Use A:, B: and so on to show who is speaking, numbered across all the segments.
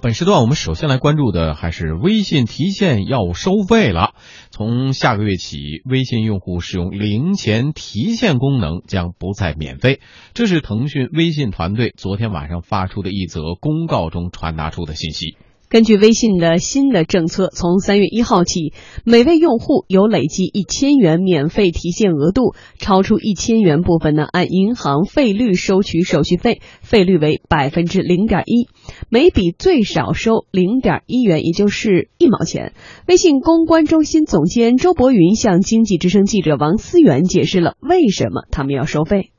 A: 本时段我们首先来关注的还是微信提现要收费了。从下个月起，微信用户使用零钱提现功能将不再免费。这是腾讯微信团队昨天晚上发出的一则公告中传达出的信息。
B: 根据微信的新的政策，从三月一号起，每位用户有累计一千元免费提现额度，超出一千元部分呢，按银行费率收取手续费，费率为百分之零点一，每笔最少收零点一元，也就是一毛钱。微信公关中心总监周博云向经济之声记者王思源解释了为什么他们要收费。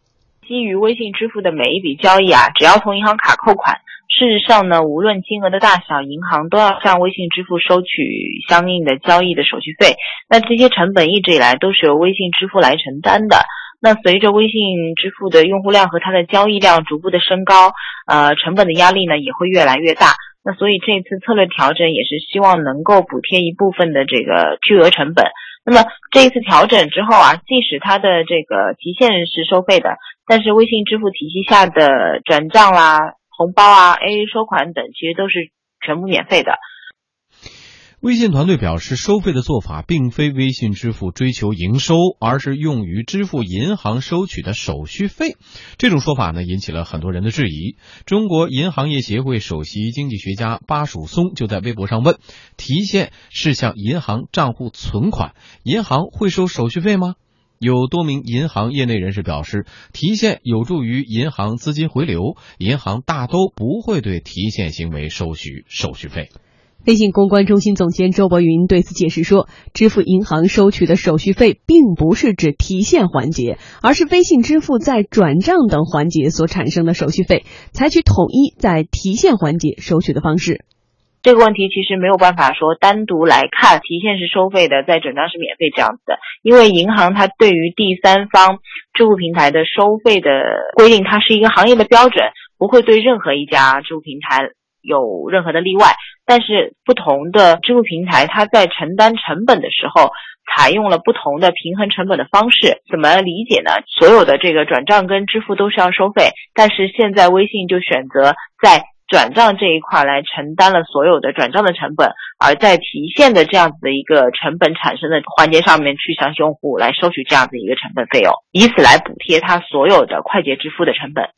C: 基于微信支付的每一笔交易啊，只要从银行卡扣款。事实上呢，无论金额的大小，银行都要向微信支付收取相应的交易的手续费。那这些成本一直以来都是由微信支付来承担的。那随着微信支付的用户量和它的交易量逐步的升高，呃，成本的压力呢也会越来越大。那所以这次策略调整也是希望能够补贴一部分的这个巨额成本。那么这一次调整之后啊，即使它的这个提现是收费的，但是微信支付体系下的转账啦。红包啊，AA 收款等，其实都是全部免费的。
A: 微信团队表示，收费的做法并非微信支付追求营收，而是用于支付银行收取的手续费。这种说法呢，引起了很多人的质疑。中国银行业协会首席经济学家巴曙松就在微博上问：“提现是向银行账户存款，银行会收手续费吗？”有多名银行业内人士表示，提现有助于银行资金回流，银行大都不会对提现行为收取手续费。
B: 微信公关中心总监周博云对此解释说，支付银行收取的手续费，并不是指提现环节，而是微信支付在转账等环节所产生的手续费，采取统一在提现环节收取的方式。
C: 这个问题其实没有办法说单独来看，提现是收费的，在转账是免费这样子的。因为银行它对于第三方支付平台的收费的规定，它是一个行业的标准，不会对任何一家支付平台有任何的例外。但是不同的支付平台，它在承担成本的时候，采用了不同的平衡成本的方式。怎么理解呢？所有的这个转账跟支付都是要收费，但是现在微信就选择在转账这一块来承担了所有的转账的成本，而在提现的这样子的一个成本产生的环节上面，去向用户来收取这样子一个成本费用，以此来补贴他所有的快捷支付的成本。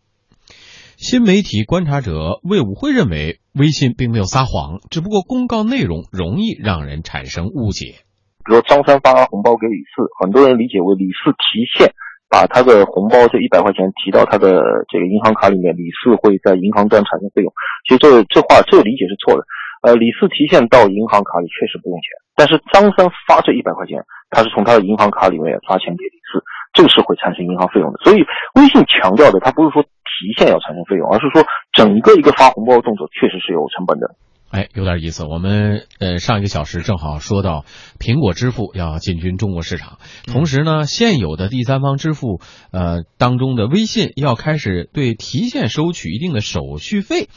A: 新媒体观察者魏武辉认为，微信并没有撒谎，只不过公告内容容易让人产生误解。
D: 比如张三发红包给李四，很多人理解为李四提现。把他的红包这一百块钱提到他的这个银行卡里面，李四会在银行端产生费用。其实这这话这个理解是错的。呃，李四提现到银行卡里确实不用钱，但是张三发这一百块钱，他是从他的银行卡里面发钱给李四，这个是会产生银行费用的。所以微信强调的，他不是说提现要产生费用，而是说整个一个发红包的动作确实是有成本的。
A: 哎，有点意思。我们呃上一个小时正好说到苹果支付要进军中国市场，同时呢，现有的第三方支付呃当中的微信要开始对提现收取一定的手续费。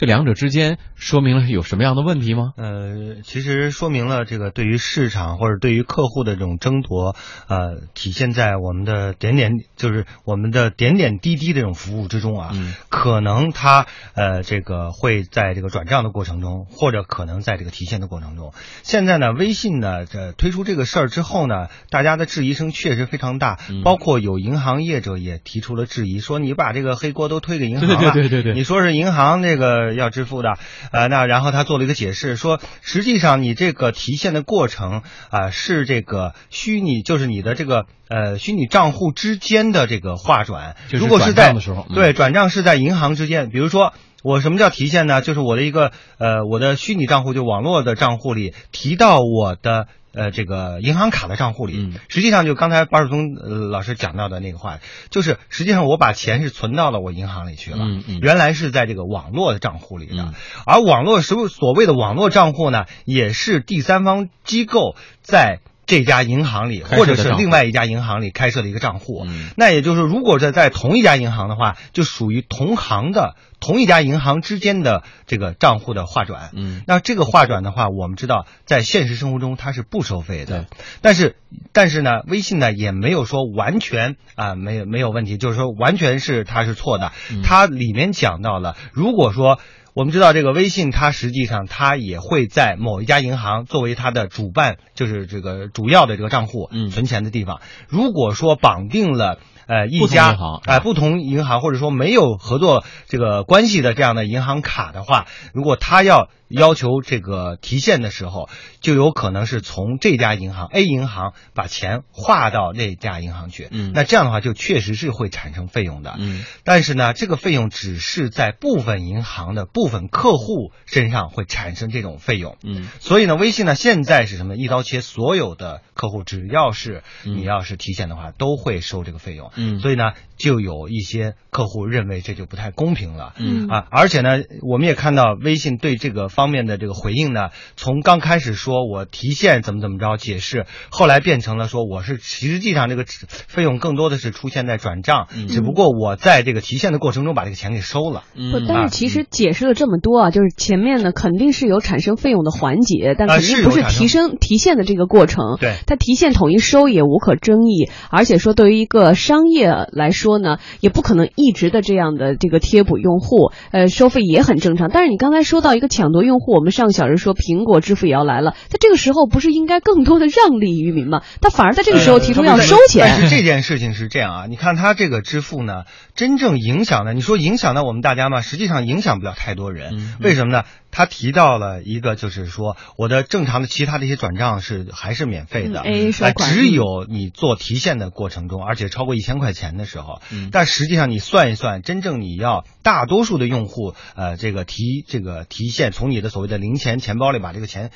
A: 这两者之间说明了有什么样的问题吗？
E: 呃，其实说明了这个对于市场或者对于客户的这种争夺，呃，体现在我们的点点，就是我们的点点滴滴这种服务之中啊。嗯。可能它呃这个会在这个转账的过程中，或者可能在这个提现的过程中。现在呢，微信呢这推出这个事儿之后呢，大家的质疑声确实非常大，包括有银行业者也提出了质疑，说你把这个黑锅都推给银行了。
A: 对对对对。
E: 你说是银行这个。要支付的，呃，那然后他做了一个解释，说实际上你这个提现的过程啊，是这个虚拟，就是你的这个呃虚拟账户之间的这个划转。如果是在对转账是在银行之间，比如说我什么叫提现呢？就是我的一个呃我的虚拟账户就网络的账户里提到我的。呃，这个银行卡的账户里，实际上就刚才巴尔松老师讲到的那个话，就是实际上我把钱是存到了我银行里去了，原来是在这个网络的账户里的，而网络所所谓的网络账户呢，也是第三方机构在。这家银行里，或者是另外一家银行里开设的一个账户，那也就是，如果是在同一家银行的话，就属于同行的同一家银行之间的这个账户的划转。嗯，那这个划转的话，我们知道在现实生活中它是不收费的。但是，但是呢，微信呢也没有说完全啊没有没有问题，就是说完全是它是错的。它里面讲到了，如果说我们知道这个微信，它实际上它也会在某一家银行作为它的主办，就是这个主要的这个账户
A: 嗯
E: 存钱的地方。如果说绑定了呃一家
A: 银行
E: 哎、不同银行或者说没有合作这个关系的这样的银行卡的话，如果他要要求这个提现的时候，就有可能是从这家银行 A 银行把钱划到那家银行去。
A: 嗯
E: 那这样的话就确实是会产生费用的。
A: 嗯
E: 但是呢，这个费用只是在部分银行的部分客户身上会产生这种费用。
A: 嗯
E: 所以呢，微信呢现在是什么？一刀切，所有的客户只要是
A: 嗯
E: 你要是提现的话，都会收这个费用。
A: 嗯
E: 所以呢，就有一些客户认为这就不太公平了。
A: 嗯
E: 啊，而且呢，我们也看到微信对这个方面的这个回应呢，从刚开始说我提现怎么怎么着解释，后来变成了说我是实际上这个费用更多的是出现在转账，
A: 嗯
E: 只不过我在这个提现的过程中把这个钱给收了。
B: 不，
A: 嗯
B: 但是其实解释了这么多啊，就是前面呢肯定是有产生费用的环节，但
E: 啊
B: 肯定不是提升提现的这个过程。
E: 对
B: 它提现统一收也无可争议，而且说对于一个商业来说呢，也不可能一直的这样的这个贴补用户，呃，收费也很正常。但是你刚才说到一个抢夺用户，我们上个小时说苹果支付也要来了，在这个时候不是应该更多的让利于民吗？他反而在这个时候提出要收钱。
E: 但是这件事情是这样啊，你看他这个支付呢，真正影响的，你说影响到我们大家吗？实际上影响不了太多人。
A: 嗯
E: 为什么呢？他提到了一个，就是说我的正常的其他的一些转账是还是免费的，
B: 嗯，AA 收
E: 呃
B: 款
E: 只有你做提现的过程中，而且超过一千块钱的时候，
A: 嗯
E: 但实际上你算一算，真正你要大多数的用户，呃，这个提这个提现，从你的所谓的零钱钱包里把这个钱。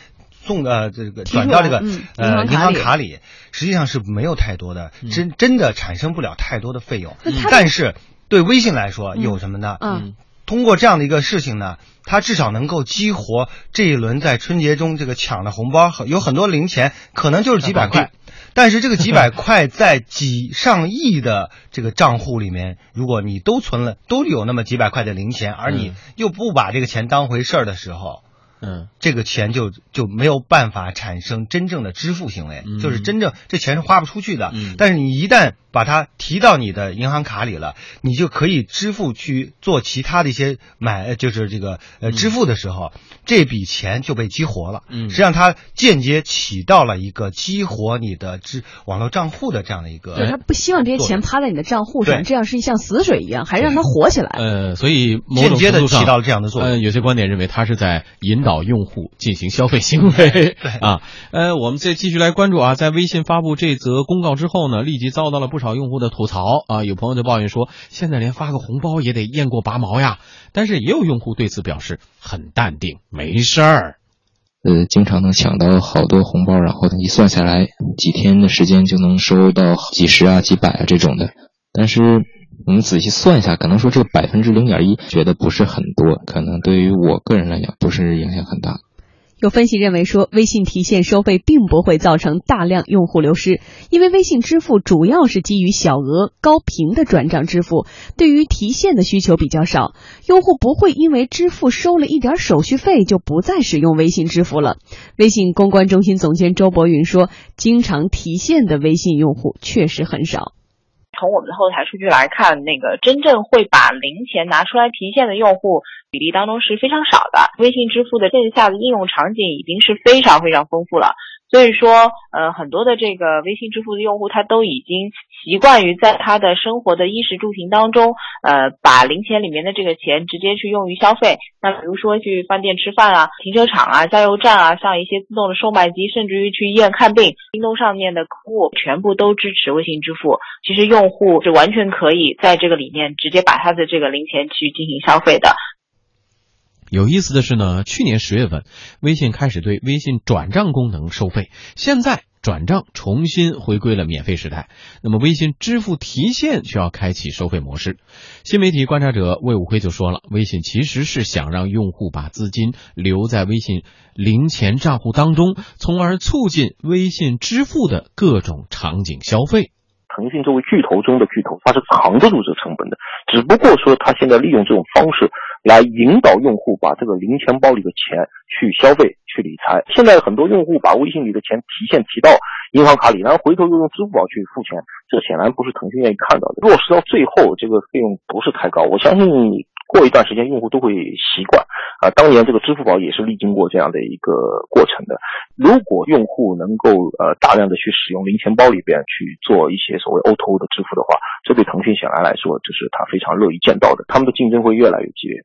E: 送呃这个转到这个
B: 嗯
E: 呃银
B: 银行卡里
E: 实际上是没有太多的，真真的产生不了太多的费用。但是对微信来说
B: 嗯
E: 有什么呢？
B: 嗯
E: 通过这样的一个事情呢，它至少能够激活这一轮在春节中这个抢的红包，有很多零钱，可能就是几百块。但是这个几百块在几上亿的这个账户里面，如果你都存了，都有那么几百块的零钱，而你
A: 嗯。
E: 又不把这个钱当回事儿的时候，
A: 嗯。
E: 这个钱就就没有办法产生真正的支付行为，
A: 嗯。
E: 就是真正这钱是花不出去的。
A: 嗯。
E: 但是你一旦把它提到你的银行卡里了，你就可以支付去做其他的一些买，呃就是这个呃支付的时候，这笔钱就被激活了。
A: 嗯
E: 实际上它间接起到了一个激活你的支网络账户的这样的一个。
B: 对他不希望这些钱趴在你的账户上，这样是像死水一样，还让它活起来。
A: 呃，所以某种
E: 间接地
A: 程度上
E: 起到了这样的作用
A: 呃，有些观点认为他是在引导用户进行消费行为。啊，呃，我们再继续来关注啊，在微信发布这则公告之后呢，立即遭到了不少用户的吐槽啊。有朋友就抱怨说，现在连发个红包也得验过拔毛呀。但是也有用户对此表示很淡定，没事儿。
F: 呃，经常能抢到好多红包，然后一算下来，几天的时间就能收到几十啊、几百啊这种的。但是我们仔细算一下，可能说这个百分之零点一，觉得不是很多，可能对于我个人来讲，不是影响很大。
B: 有分析认为说，微信提现收费并不会造成大量用户流失，因为微信支付主要是基于小额高频的转账支付，对于提现的需求比较少，用户不会因为支付收了一点手续费就不再使用微信支付了。微信公关中心总监周博云说，经常提现的微信用户确实很少。
C: 从我们的后台数据来看，那个真正会把零钱拿出来提现的用户比例当中是非常少的。微信支付的线下的应用场景已经是非常非常丰富了，所以说，呃，很多的这个微信支付的用户他都已经习惯于在他的生活的衣食住行当中，呃，把零钱里面的这个钱直接去用于消费。那比如说去饭店吃饭啊、停车场啊、加油站啊，像一些自动的售卖机，甚至于去医院看病，京东上面的客户全部都支持微信支付。其实用户是完全可以在这个里面直接把他的这个零钱去进行消费的。
A: 有意思的是呢，去年十月份，微信开始对微信转账功能收费，现在转账重新回归了免费时代。那么，微信支付提现需要开启收费模式。新媒体观察者魏武辉就说了，微信其实是想让用户把资金留在微信零钱账户当中，从而促进微信支付的各种场景消费。
D: 腾讯作为巨头中的巨头，它是扛得住这成本的，只不过说它现在利用这种方式来引导用户把这个零钱包里的钱去消费、去理财。现在很多用户把微信里的钱提现提到银行卡里，然后回头又用支付宝去付钱，这显然不是腾讯愿意看到的。落实到最后，这个费用不是太高，我相信过一段时间用户都会习惯啊。当年这个支付宝也是历经过这样的一个过程的。如果用户能够呃大量的去使用零钱包里边去做一些所谓 O2O 的支付的话，这对腾讯显然来说，这是他非常乐意见到的。他们的竞争会越来越激烈。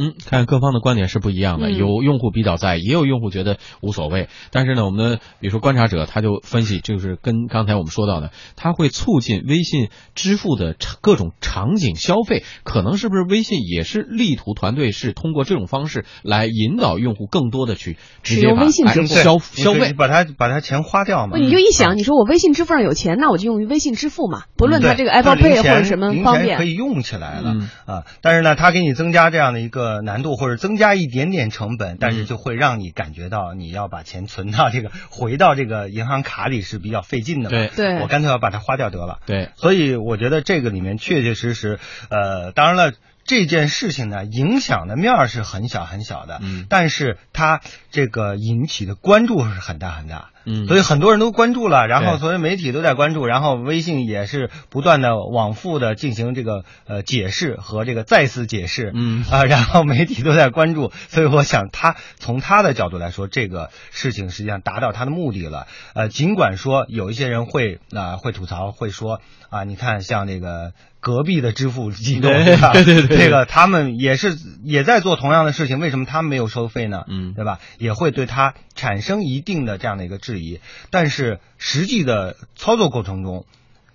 A: 嗯，看各方的观点是不一样的，
B: 嗯
A: 有用户比较在意，也有用户觉得无所谓。但是呢，我们的比如说观察者他就分析，就是跟刚才我们说到的，它会促进微信支付的场各种场景消费，可能是不是微信也是力图团队是通过这种方式来引导用户更多的去直
B: 使用
A: 接
B: 微信支付
A: 消消费。
E: 把它把它钱花掉嘛。
B: 你就一想，
E: 嗯
B: 你说我微信支付上有钱，那我就用于微信支付嘛，不论它这个 Apple Pay 或者什么方便
E: 可。以用起来了、
A: 嗯
E: 啊。但是呢，它给你增加这样的一个难度，或者增加一点点成本，但
A: 嗯
E: 是就会让你感觉到你要把钱存到这个回到这个银行卡里是比较费劲的嘛。
A: 对
B: 对
E: 我干脆要把它花掉得了。
A: 对，
E: 所以我觉得这个里面确确实实，呃，当然了。这件事情呢，影响的面儿是很小很小的，
A: 嗯。
E: 但是它这个引起的关注是很大很大，
A: 嗯，
E: 所以很多人都关注了，然后所有媒体都在关注，然后微信也是不断的往复的进行这个呃解释和这个再次解释，
A: 嗯。
E: 啊，然后媒体都在关注，所以我想他从他的角度来说，这个事情实际上达到他的目的了。呃，尽管说有一些人会啊、会吐槽，会说啊，你看像那个隔壁的支付机构，
A: 对
E: 对吧？
A: 对对对
E: 这个他们也是也在做同样的事情，为什么他们没有收费呢？
A: 嗯
E: 对吧？也会对他产生一定的这样的一个质疑，但是实际的操作过程中，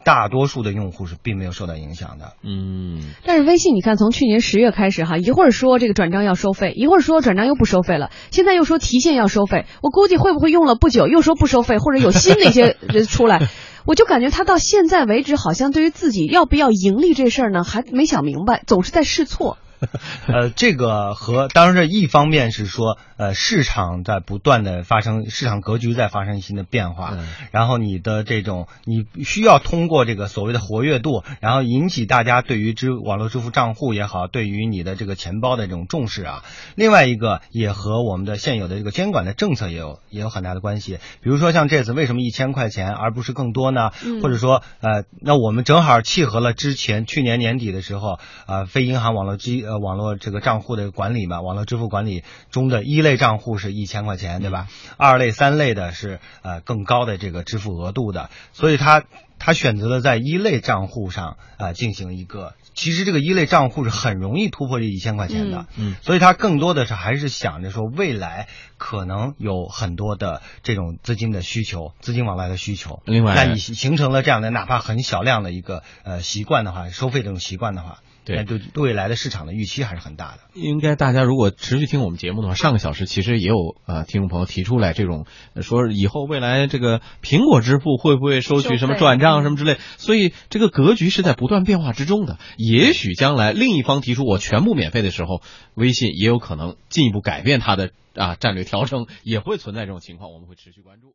E: 大多数的用户是并没有受到影响的。
A: 嗯
B: 但是微信，你看从去年十月开始哈，一会儿说这个转账要收费，一会儿说转账又不收费了，现在又说提现要收费，我估计会不会用了不久又说不收费，或者有新的一些人出来，我就感觉他到现在为止，好像对于自己要不要盈利这事儿呢，还没想明白，总是在试错。
E: 呃，这个和当然这一方面是说，呃，市场在不断的发生，市场格局在发生新的变化，
A: 嗯
E: 然后你的这种你需要通过这个所谓的活跃度，然后引起大家对于支网络支付账户也好，对于你的这个钱包的这种重视啊。另外一个也和我们的现有的这个监管的政策也有也有很大的关系。比如说像这次为什么一千块钱而不是更多呢？
B: 嗯
E: 或者说呃，那我们正好契合了之前去年年底的时候，呃，非银行网络机呃网络这个账户的管理嘛，网络支付管理中的一类账户是一千块钱，对吧？二类、三类的是呃更高的这个支付额度的，所以他他选择了在一类账户上啊、呃进行一个，其实这个一类账户是很容易突破这一千块钱的，
A: 嗯
E: 所以他更多的是还是想着说未来可能有很多的这种资金的需求，资金往来的需求。
A: 另外
E: 那你形成了这样的哪怕很小量的一个呃习惯的话，收费这种习惯的话，
A: 对
E: 对对未来的市场的预期还是很大的。
A: 应该大家如果持续听我们节目的话，上个小时其实也有呃听众朋友提出来这种呃说以后未来这个苹果支付会不会收取什么转账
B: 嗯
A: 什么之类，所以这个格局是在不断变化之中的。也许将来另一方提出我全部免费的时候，微信也有可能进一步改变它的啊战略调整，也会存在这种情况，我们会持续关注。